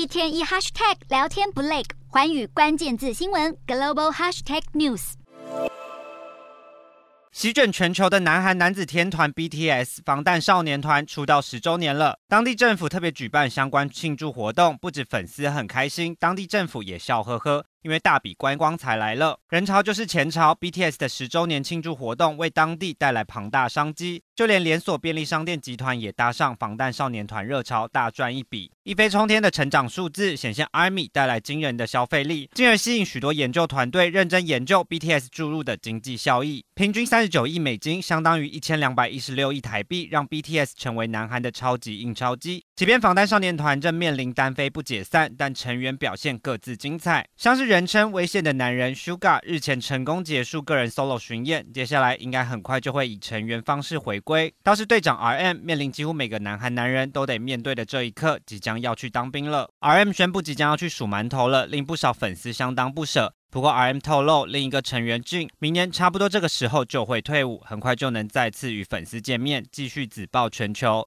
一天一 hashtag 聊天不累，环宇关键字新闻 global hashtag news。席卷全球的南韩男子天团 BTS 防弹少年团出道十周年了，当地政府特别举办相关庆祝活动，不止粉丝很开心，当地政府也笑呵呵。因为大笔观光财来了，人潮就是钱潮。BTS 的十周年庆祝活动为当地带来庞大商机，就连连锁便利商店集团也搭上防弹少年团热潮，大赚一笔。一飞冲天的成长数字显现，ARMY 带来惊人的消费力，进而吸引许多研究团队认真研究 BTS 注入的经济效益。平均三十九亿美金，相当于一千两百一十六亿台币，让 BTS 成为南韩的超级印钞机。即便防弹少年团正面临单飞不解散，但成员表现各自精彩，像是。人称危险的男人 Sugar 日前成功结束个人 solo 巡演，接下来应该很快就会以成员方式回归。倒是队长 RM 面临几乎每个男韩男人都得面对的这一刻，即将要去当兵了。RM 宣布即将要去数馒头了，令不少粉丝相当不舍。不过 RM 透露，另一个成员 Jin 明年差不多这个时候就会退伍，很快就能再次与粉丝见面，继续紫爆全球。